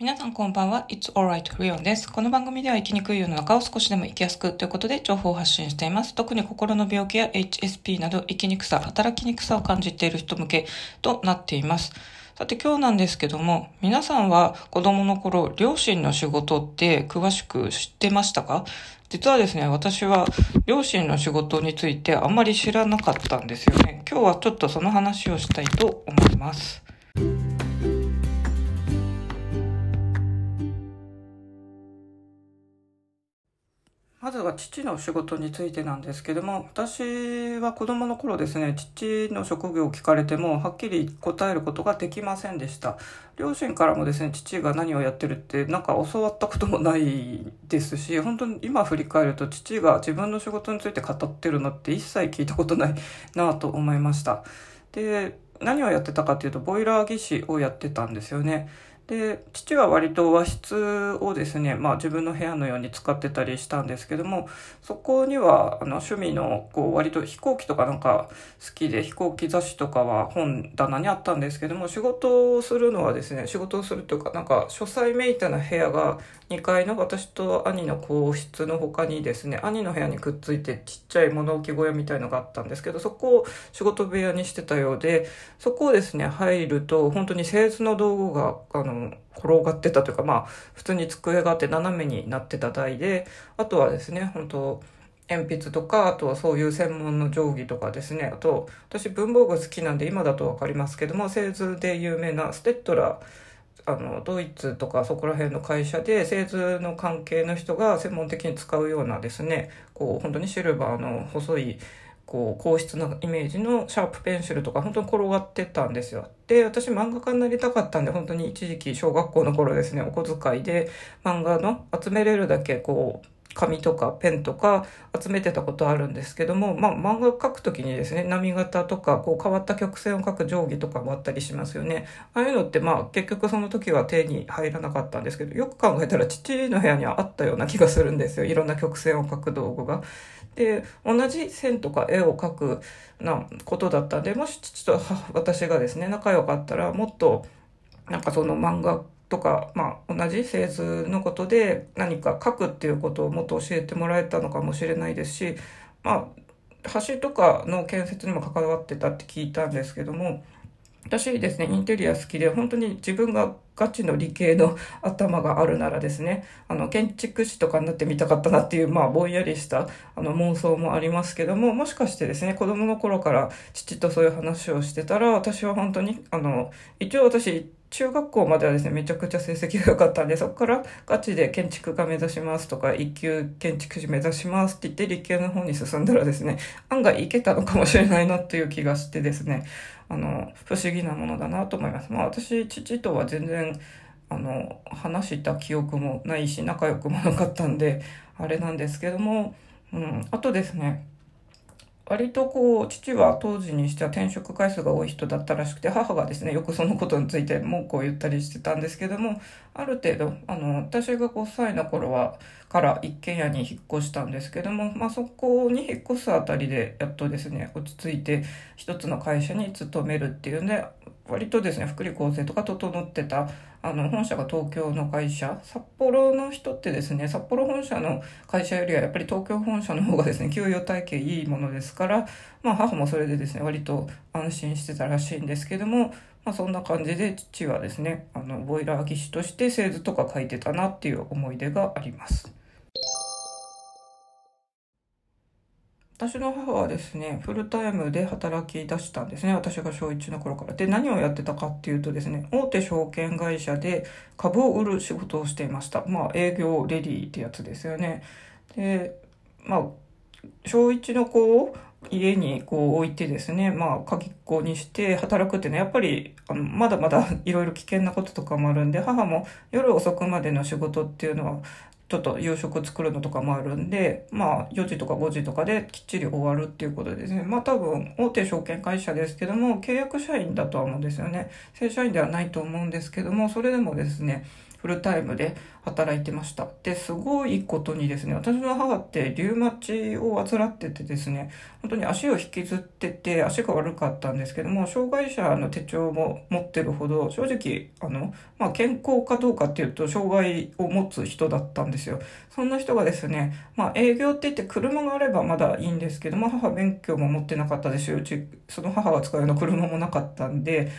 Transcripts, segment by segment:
皆さんこんばんは。It's alright, リオンです。この番組では生きにくい世の中を少しでも生きやすくということで情報を発信しています。特に心の病気や HSP など生きにくさ、働きにくさを感じている人向けとなっています。さて今日なんですけども、皆さんは子供の頃、両親の仕事って詳しく知ってましたか？実はですね、私は両親の仕事についてあんまり知らなかったんですよね。今日はちょっとその話をしたいと思います。父の仕事についてなんですけども、私は子供の頃ですね、父の職業を聞かれても、はっきり答えることができませんでした。両親からもですね、父が何をやってるって、なんか教わったこともないですし、本当に今振り返ると、父が自分の仕事について語ってるのって一切聞いたことないなと思いました。で、何をやってたかっていうと、ボイラー技師をやってたんですよね。で父は割と和室をですね、まあ、自分の部屋のように使ってたりしたんですけどもそこにはあの趣味のこう割と飛行機とかなんか好きで飛行機雑誌とかは本棚にあったんですけども仕事をするのはですね仕事をするというかなんか書斎めいたな部屋が2階の私と兄の皇室の他にですね兄の部屋にくっついてちっちゃい物置小屋みたいのがあったんですけどそこを仕事部屋にしてたようでそこをですね入ると本当に製図の道具があの転がってたというかまあ普通に机があって斜めになってた台であとはですね本当鉛筆とかあとはそういう専門の定規とかですねあと私文房具好きなんで今だと分かりますけども製図で有名なステッドラあのドイツとかそこら辺の会社で製図の関係の人が専門的に使うようなですねこう本当にシルバーの細いこう硬質なイメージのシャープペンシルとか本当に転がってたんですよ。で、私漫画家になりたかったんで本当に一時期小学校の頃ですね、お小遣いで漫画の集めれるだけこう紙とかペンとか集めてたことあるんですけども、まあ、漫画描くときにですね、波型とか、こう変わった曲線を描く定規とかもあったりしますよね。ああいうのって、まあ、結局その時は手に入らなかったんですけど、よく考えたら父の部屋にはあったような気がするんですよ。いろんな曲線を描く道具が。で、同じ線とか絵を描くなことだったんで、もし父と私がですね、仲良かったら、もっと、なんかその漫画とか、まあ、同じ製図のことで何か書くっていうことをもっと教えてもらえたのかもしれないですし、まあ、橋とかの建設にも関わってたって聞いたんですけども、私ですね、インテリア好きで、本当に自分がガチの理系の 頭があるならですね、あの、建築士とかになってみたかったなっていう、まあ、ぼんやりした、あの、妄想もありますけども、もしかしてですね、子供の頃から父とそういう話をしてたら、私は本当に、あの、一応私、中学校まではですね、めちゃくちゃ成績が良かったんで、そこからガチで建築家目指しますとか、一級建築士目指しますって言って理系の方に進んだらですね、案外いけたのかもしれないなっていう気がしてですね、あの、不思議なものだなと思います。まあ私、父とは全然、あの、話した記憶もないし、仲良くもなかったんで、あれなんですけども、うん、あとですね、割とこう、父は当時にしては転職回数が多い人だったらしくて、母がですね、よくそのことについて文句を言ったりしてたんですけども、ある程度、あの、私が5歳の頃は、から一軒家に引っ越したんですけども、まあそこに引っ越すあたりで、やっとですね、落ち着いて一つの会社に勤めるっていうんで、割とですね、福利厚生とか整ってた、あの、本社が東京の会社、札幌の人ってですね、札幌本社の会社よりはやっぱり東京本社の方がですね、給与体系いいものですから、まあ母もそれでですね、割と安心してたらしいんですけども、まあそんな感じで父はですね、あの、ボイラー技師として製図とか書いてたなっていう思い出があります。私の母はですね、フルタイムで働き出したんですね。私が小1の頃から。で、何をやってたかっていうとですね、大手証券会社で株を売る仕事をしていました。まあ、営業レディーってやつですよね。で、まあ、小1の子を家にこう置いてですね、まあ、鍵っ子にして働くっていうのは、やっぱり、あのまだまだいろいろ危険なこととかもあるんで、母も夜遅くまでの仕事っていうのは、ちょっと夕食作るのとかもあるんで、まあ4時とか5時とかできっちり終わるっていうことですね。まあ多分大手証券会社ですけども、契約社員だとは思うんですよね。正社員ではないと思うんですけども、それでもですね、フルタイムで働いてました。で、すごいことにですね、私の母ってリウマチを患っててですね、本当に足を引きずってて足が悪かったんですけども、障害者の手帳も持ってるほど、正直、あの、まあ、健康かどうかっていうと、障害を持つ人だったんですよ。そんな人がですね、まあ、営業って言って車があればまだいいんですけども、母免許も持ってなかったですし、うち、その母が使うような車もなかったんで、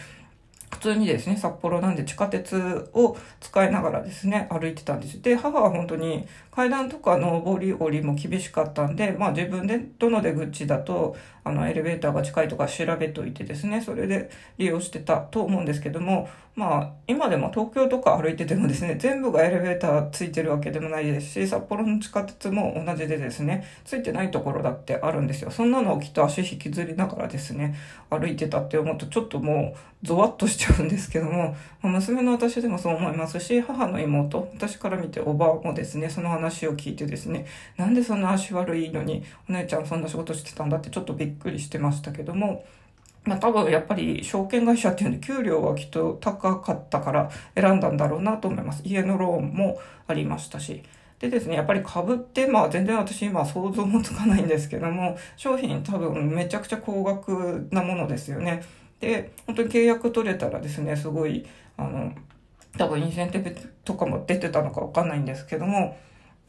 普通にですね、札幌なんで地下鉄を使いながらですね、歩いてたんです。で、母は本当に階段とかの上り下りも厳しかったんで、まあ自分でどの出口だと、あの、エレベーターが近いとか調べといてですね、それで利用してたと思うんですけども、まあ、今でも東京とか歩いててもですね、全部がエレベーターついてるわけでもないですし、札幌の地下鉄も同じでですね、ついてないところだってあるんですよ。そんなのをきっと足引きずりながらですね、歩いてたって思うとちょっともうゾワッとしちゃうんですけども、まあ、娘の私でもそう思いますし、母の妹、私から見ておばもですね、その話を聞いてですね、なんでそんな足悪いのにお姉ちゃんそんな仕事してたんだってちょっとびっっくりしてましたけども、まあ多分やっぱり証券会社っていうんで給料はきっと高かったから選んだんだろうなと思います。家のローンもありましたし。でですね、やっぱり株って、まあ全然私今想像もつかないんですけども、商品多分めちゃくちゃ高額なものですよね。で、本当に契約取れたらですね、すごい、あの、多分インセンティブとかも出てたのかわかんないんですけども、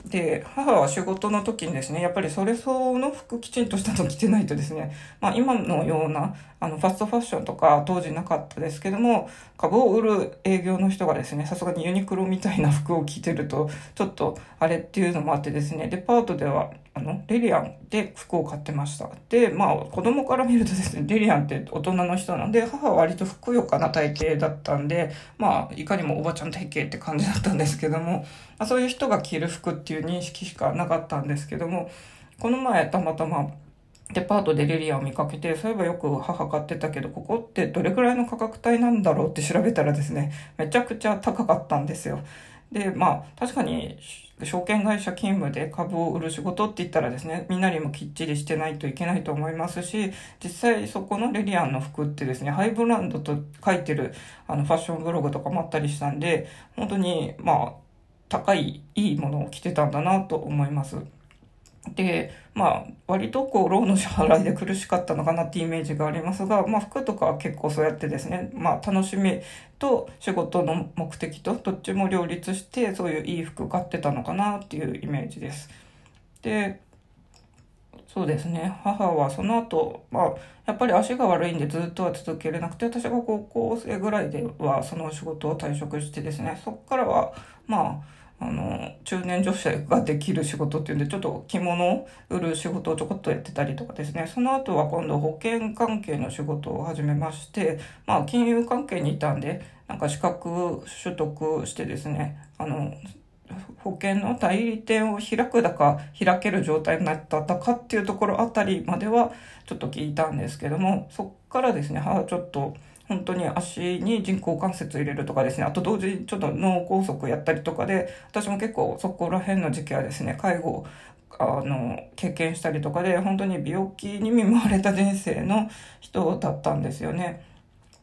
で、母は仕事の時にですね、やっぱりそれ相応の服きちんとしたの着てないとですね、まあ今のような、あの、ファストファッションとか当時なかったですけども、株を売る営業の人がですね、さすがにユニクロみたいな服を着てると、ちょっとあれっていうのもあってですね、デパートでは、あの、レリアンで服を買ってました。で、まあ子供から見るとですね、レリアンって大人の人なんで、母は割とふくよかな体型だったんで、まあいかにもおばちゃん体型って感じだったんですけども、まあ、そういう人が着る服っていう認識しかなかったんですけども、この前たまたまデパートでリリアンを見かけて、そういえばよく母買ってたけど、ここってどれくらいの価格帯なんだろうって調べたらですね、めちゃくちゃ高かったんですよ。で、まあ、確かに、証券会社勤務で株を売る仕事って言ったらですね、みんなにもきっちりしてないといけないと思いますし、実際そこのレリアンの服ってですね、ハイブランドと書いてるあのファッションブログとかもあったりしたんで、本当に、まあ、高い、いいものを着てたんだなと思います。で、まあ、割とこう、ローの支払いで苦しかったのかなってイメージがありますが、まあ、服とかは結構そうやってですね、まあ、楽しみと仕事の目的とどっちも両立して、そういういい服買ってたのかなっていうイメージです。で、そうですね。母はその後、まあ、やっぱり足が悪いんでずっとは続けれなくて、私が高校生ぐらいではその仕事を退職してですね、そこからは、まあ、あの、中年女性ができる仕事っていうんで、ちょっと着物を売る仕事をちょこっとやってたりとかですね。その後は今度保険関係の仕事を始めまして、まあ金融関係にいたんで、なんか資格取得してですね、あの、保険の代理店を開くだか開ける状態になったかっていうところあたりまではちょっと聞いたんですけども、そっからですね、はちょっと本当に足に人工関節入れるとかですね、あと同時にちょっと脳梗塞やったりとかで、私も結構そこら辺の時期はですね、介護あの、経験したりとかで、本当に病気に見舞われた人生の人だったんですよね。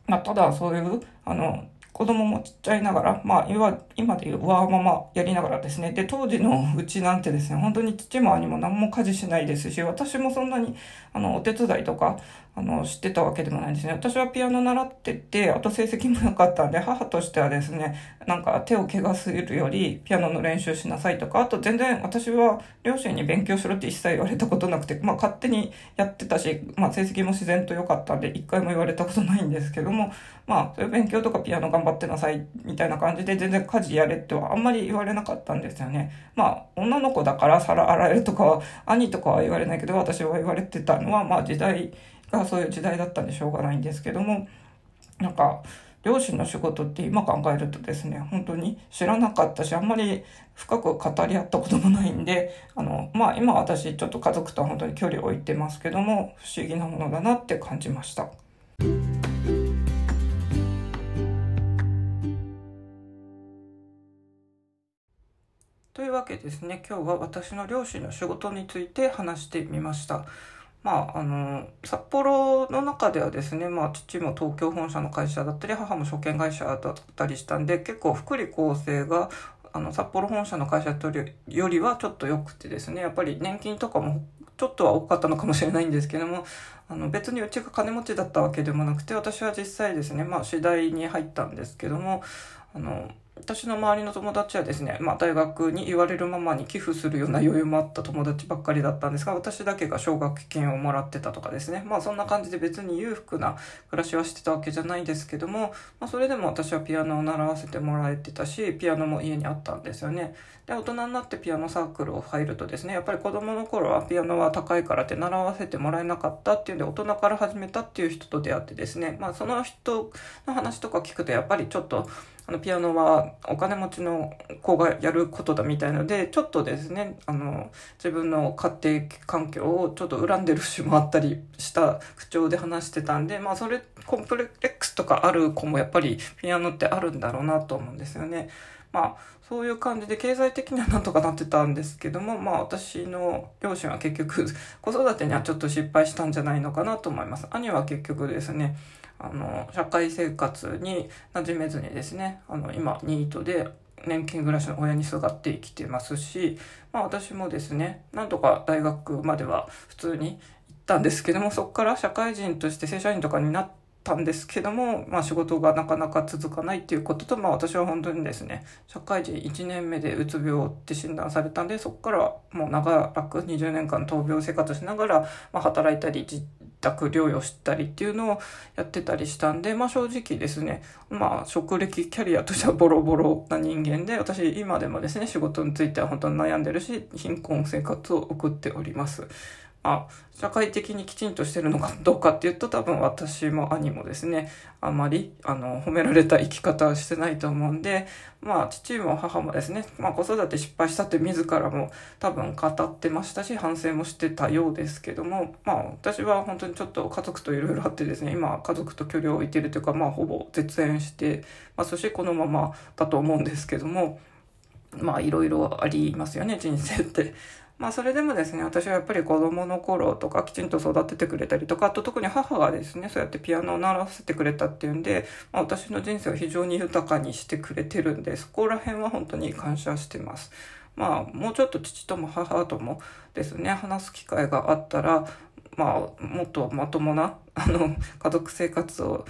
まあ、ただそういう、あの、子供もちっちゃいながら、まあ、今、今でいうワーママやりながらですね。で、当時のうちなんてですね、本当に父も兄も何も家事しないですし、私もそんなに、あの、お手伝いとか、あの、知ってたわけでもないんですね。私はピアノ習ってて、あと成績も良かったんで、母としてはですね、なんか手を怪我するより、ピアノの練習しなさいとか、あと全然私は両親に勉強しろって一切言われたことなくて、まあ勝手にやってたし、まあ成績も自然と良かったんで、一回も言われたことないんですけども、まあ、そういう勉強とかピアノ頑張ってなさい、みたいな感じで全然家事やれってはあんまり言われなかったんですよね。まあ、女の子だから皿洗えるとかは、兄とかは言われないけど、私は言われてたのは、まあ時代、がそういう時代だったんでしょうがないんですけども、なんか、両親の仕事って今考えるとですね、本当に知らなかったし、あんまり深く語り合ったこともないんで、あの、まあ今私ちょっと家族とは本当に距離を置いてますけども、不思議なものだなって感じました。というわけですね。今日は私の両親の仕事について話してみました。まああの札幌の中ではですね、まあ、父も東京本社の会社だったり母も証券会社だったりしたんで結構福利厚生があの札幌本社の会社よりはちょっと良くてですねやっぱり年金とかもちょっとは多かったのかもしれないんですけどもあの別にうちが金持ちだったわけでもなくて私は実際ですねまあ次第に入ったんですけどもあの私の周りの友達はですね、まあ、大学に言われるままに寄付するような余裕もあった友達ばっかりだったんですが私だけが奨学金をもらってたとかですね。まあそんな感じで別に裕福な暮らしはしてたわけじゃないんですけども、まあ、それでも私はピアノを習わせてもらえてたしピアノも家にあったんですよね。で大人になってピアノサークルを入るとですねやっぱり子供の頃はピアノは高いからって習わせてもらえなかったっていうんで大人から始めたっていう人と出会ってですねまあその人の話とか聞くとやっぱりちょっとあの、ピアノはお金持ちの子がやることだみたいので、ちょっとですね、あの、自分の家庭環境をちょっと恨んでる節もあったりした口調で話してたんで、まあ、それ、コンプレックスとかある子もやっぱりピアノってあるんだろうなと思うんですよね。まあ、そういう感じで経済的にはなんとかなってたんですけども、まあ私の両親は結局子育てにはちょっと失敗したんじゃないのかなと思います。兄は結局ですね、あの、社会生活に馴染めずにですね、あの、今、ニートで年金暮らしの親にすがって生きてますし、まあ私もですね、なんとか大学までは普通に行ったんですけども、そこから社会人として正社員とかになって、たんですけども、まあ仕事がなかなか続かないっていうことと、まあ私は本当にですね、社会人1年目でうつ病って診断されたんで、そこからもう長らく20年間闘病生活しながら、まあ働いたり、宅療養したりっていうのをやってたりしたんで、まあ正直ですね、まあ職歴キャリアとしてはボロボロな人間で、私今でもですね、仕事については本当に悩んでるし、貧困生活を送っております。あ、社会的にきちんとしてるのかどうかっていうと多分私も兄もですね、あんまり、あの、褒められた生き方はしてないと思うんで、まあ、父も母もですね、まあ、子育て失敗したって自らも多分語ってましたし、反省もしてたようですけども、まあ、私は本当にちょっと家族といろいろあってですね、今、家族と距離を置いてるというか、まあ、ほぼ絶縁してますして、このままだと思うんですけども、まあ、いろいろありますよね、人生って。まあそれでもですね、私はやっぱり子供の頃とかきちんと育ててくれたりとか、あと特に母がですね、そうやってピアノを習わせてくれたっていうんで、まあ私の人生を非常に豊かにしてくれてるんで、そこら辺は本当に感謝してます。まあもうちょっと父とも母ともですね、話す機会があったら、まあもっとまともな、あの、家族生活を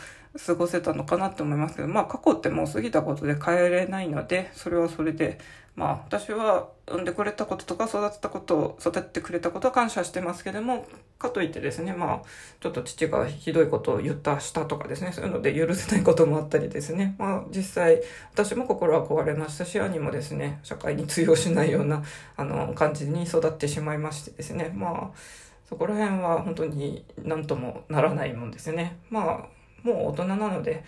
過ごせたのかなって思いますけど、まあ過去ってもう過ぎたことで変えれないので、それはそれで、まあ私は産んでくれたこととか育てたこと、育ててくれたことは感謝してますけども、かといってですね、まあちょっと父がひどいことを言った、したとかですね、そういうので許せないこともあったりですね、まあ実際私も心は壊れましたし、兄もですね、社会に通用しないような、あの、感じに育ってしまいましてですね、まあそこら辺は本当に何ともならないもんですね。まあもう大人なので、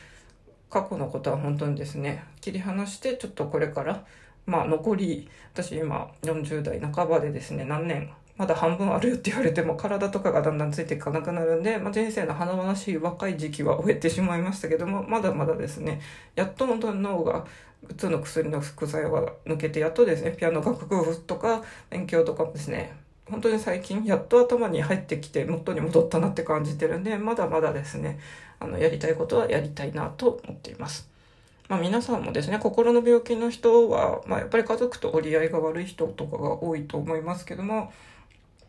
過去のことは本当にですね、切り離して、ちょっとこれから、まあ残り、私今40代半ばでですね、何年、まだ半分あるよって言われても体とかがだんだんついていかなくなるんで、まあ、人生の華々しい若い時期は終えてしまいましたけども、まだまだですね、やっと本当に脳が、うつの薬の副作用が抜けて、やっとですね、ピアノ楽譜とか勉強とかもですね、本当に最近やっと頭に入ってきて元に戻ったなって感じてるんでまだまだですねあのやりたいことはやりたいなと思っています。まあ、皆さんもですね心の病気の人は、まあ、やっぱり家族と折り合いが悪い人とかが多いと思いますけども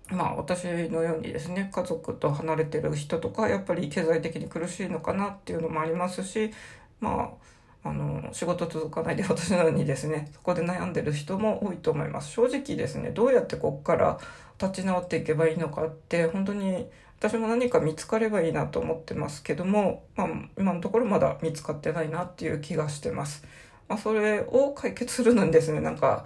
まあ私のようにですね家族と離れてる人とかやっぱり経済的に苦しいのかなっていうのもありますしまああの仕事続かないで私のようにですねそこで悩んでる人も多いと思います。正直ですねどうやってこっから立ち直っていけばいいのかって本当に私も何か見つかればいいなと思ってますけども、まあ、今のところまだ見つかってないなっていう気がしてます。まあ、それを解決するのにですね、なんか、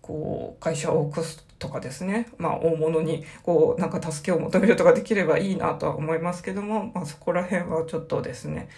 こう、会社を起こすとかですね、まあ、大物に、こう、なんか助けを求めるとかできればいいなとは思いますけども、まあ、そこら辺はちょっとですね、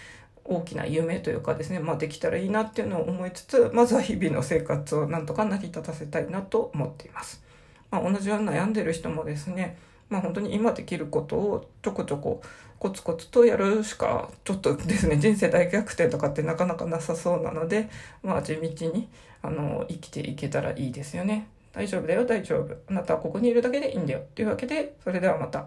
大きな夢というかですね、まあ、できたらいいなっていうのを思いつつ、まずは日々の生活をなんとか成り立たせたいなと思っています。まあ、同じように悩んでる人もですね、まあ本当に今できることをちょこちょこコツコツとやるしかちょっとですね人生大逆転とかってなかなかなさそうなのでまあ地道にあの生きていけたらいいですよね。大丈夫だよ大丈夫。あなたはここにいるだけでいいんだよ。というわけでそれではまた。